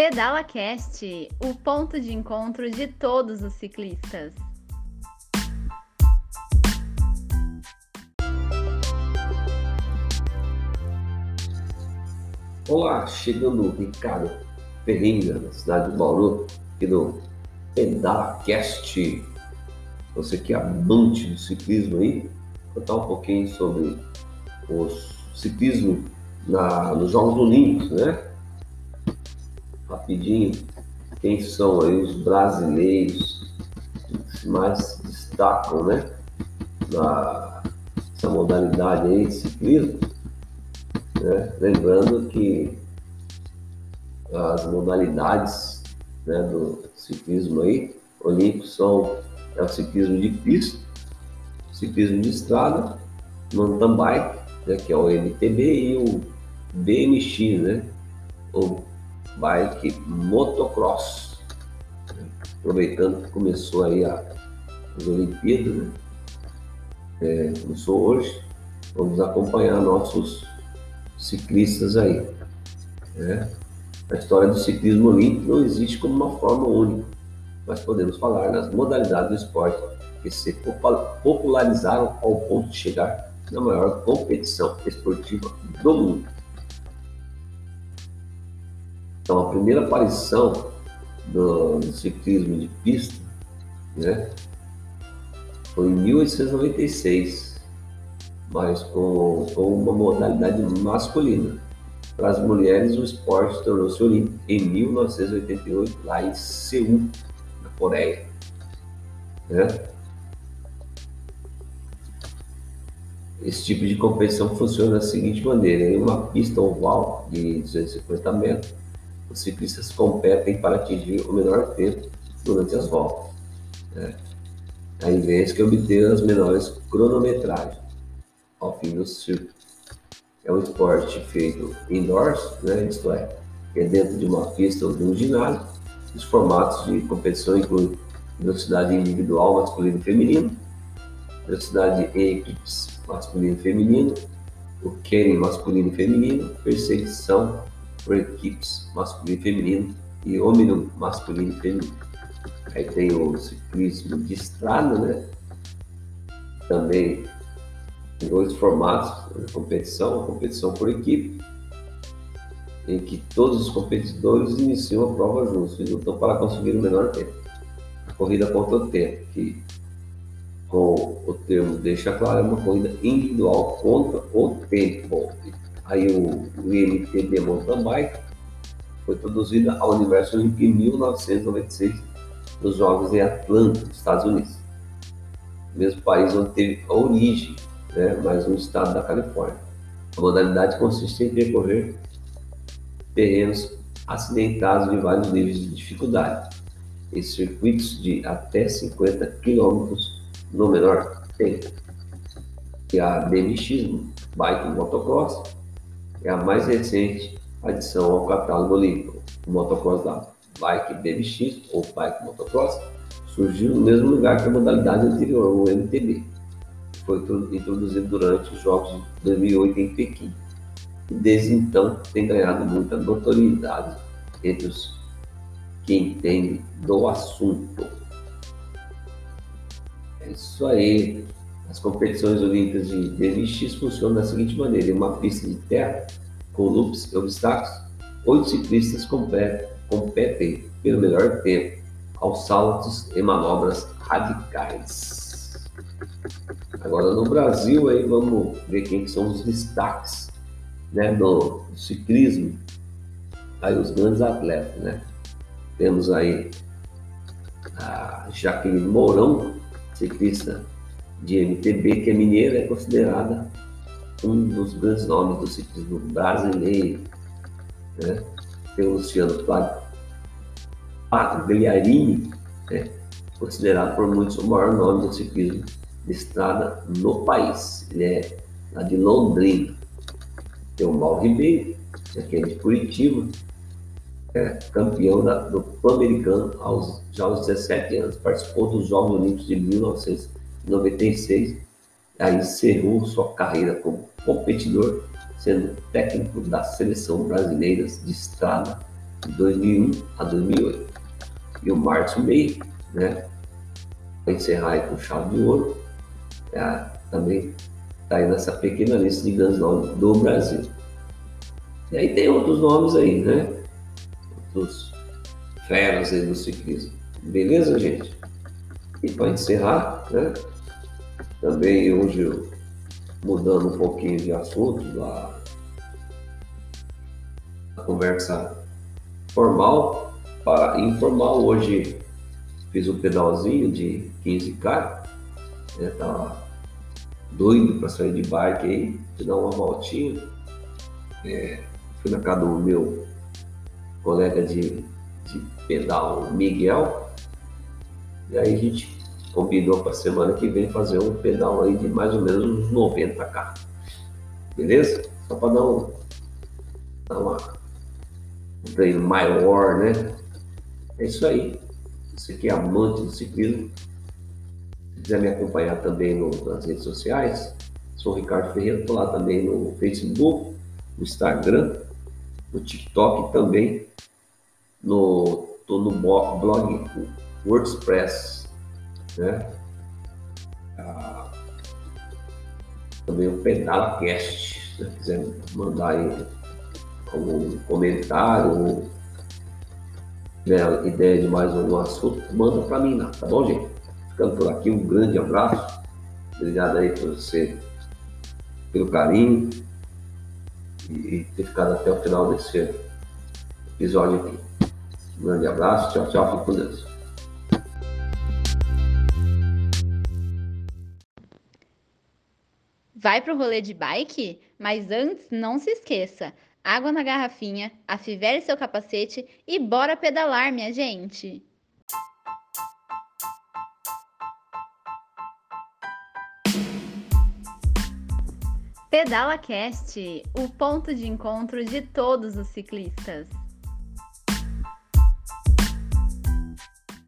Pedala Cast, o ponto de encontro de todos os ciclistas. Olá, chegando Ricardo Ferreira, da cidade de Bauru, aqui no Pedala Cast. Você que é amante do ciclismo aí, contar um pouquinho sobre o ciclismo na, nos Jogos Olímpicos, né? Rapidinho quem são os brasileiros que mais se destacam, né? Na essa modalidade aí de ciclismo. Né? Lembrando que as modalidades né, do ciclismo aí, olímpico são é o ciclismo de pista, ciclismo de estrada, mountain bike, né, que é o MTB, e o BMX, né? Ou bike motocross. Aproveitando que começou aí a, as Olimpíadas, né? É, começou hoje, vamos acompanhar nossos ciclistas aí. Né? A história do ciclismo olímpico não existe como uma forma única, mas podemos falar nas modalidades do esporte que se popularizaram ao ponto de chegar na maior competição esportiva do mundo. Então, a primeira aparição do, ciclismo de pista né, foi em 1896, mas com, com uma modalidade masculina. Para as mulheres, o esporte tornou-se olímpico em 1988, lá em Seul, na Coreia. Né? Esse tipo de competição funciona da seguinte maneira: em uma pista oval de 250 metros, os ciclistas competem para atingir o menor tempo durante as voltas, né? ao invés de obter as menores cronometragens ao fim do circuito. É um esporte feito indoors, né? isto é, é dentro de uma pista ou de um ginásio. Os formatos de competição incluem velocidade individual masculino e feminino, velocidade em equipes masculino e feminino, o Kenny masculino e feminino, perseguição por equipes masculino e feminino e homem masculino e feminino. Aí tem o ciclismo de estrada, né? Também em dois formatos de competição, a competição por equipe, em que todos os competidores iniciam a prova juntos e lutam para conseguir o menor tempo. A corrida contra o tempo, que com o termo deixa claro, é uma corrida individual contra o tempo. Aí o, o IMTB Mountain Bike foi introduzida ao universo em 1996 nos Jogos em Atlanta, Estados Unidos. Mesmo país onde teve a origem, né, mas no estado da Califórnia. A modalidade consiste em percorrer terrenos acidentados de vários níveis de dificuldade, em circuitos de até 50 km no menor tempo. E a BMX, Bike Motocross, é a mais recente adição ao catálogo olímpico. O motocross da Bike BMX ou Bike Motocross surgiu no mesmo lugar que a modalidade anterior, o MTB. Foi introduzido durante os Jogos de 2008 em Pequim. E desde então tem ganhado muita notoriedade entre os que entendem do assunto. É isso aí. As competições olímpicas de BMX funcionam da seguinte maneira: em uma pista de terra com loops e obstáculos, oito ciclistas competem, pelo melhor tempo aos saltos e manobras radicais. Agora no Brasil aí vamos ver quem são os destaques né, do, do ciclismo, aí os grandes atletas, né? Temos aí a Jaqueline Mourão, ciclista de MTB, que é mineira, é considerada um dos grandes nomes do ciclismo brasileiro. Né? Tem o Luciano Pagliarini, né? considerado por muitos o maior nome do ciclismo de estrada no país. Ele é lá de Londrina. Tem o Mauro Ribeiro, que é de Curitiba, é campeão da, do Pan-Americano aos, já aos 17 anos. Participou dos Jogos Olímpicos de 1900 96, aí encerrou sua carreira como competidor, sendo técnico da seleção brasileira de estrada de 2001 a 2008. E o Márcio May, né, para encerrar aí com chave de ouro, é, também está aí nessa pequena lista de grandes nomes do Brasil. E aí tem outros nomes aí, né? Outros feras aí do ciclismo. Beleza, gente? E para encerrar, né? Também hoje, mudando um pouquinho de assunto, a, a conversa formal para informal. Hoje fiz um pedalzinho de 15K, né? Tava doido para sair de bike aí, dar uma voltinha. É, fui na casa do meu colega de, de pedal, Miguel, e aí a gente combinou para semana que vem fazer um pedal aí de mais ou menos uns 90k. Beleza? Só para dar, um, dar uma, um treino maior, né? É isso aí. Você que é amante do ciclismo, se quiser me acompanhar também no, nas redes sociais, sou Ricardo Ferreira, estou lá também no Facebook, no Instagram, no TikTok também, no, tô no blog WordPress, né? Ah, também o PedalaCast, se quiser mandar aí algum comentário ou tiver ideia de mais algum assunto, manda para mim lá, tá bom, gente? Ficando por aqui, um grande abraço. Obrigado aí por você, pelo carinho e, e ter ficado até o final desse episódio aqui. Um grande abraço, tchau, tchau, fique com Deus. Vai pro rolê de bike? Mas antes, não se esqueça: água na garrafinha, afivere seu capacete e bora pedalar, minha gente! Pedala Cast, o ponto de encontro de todos os ciclistas.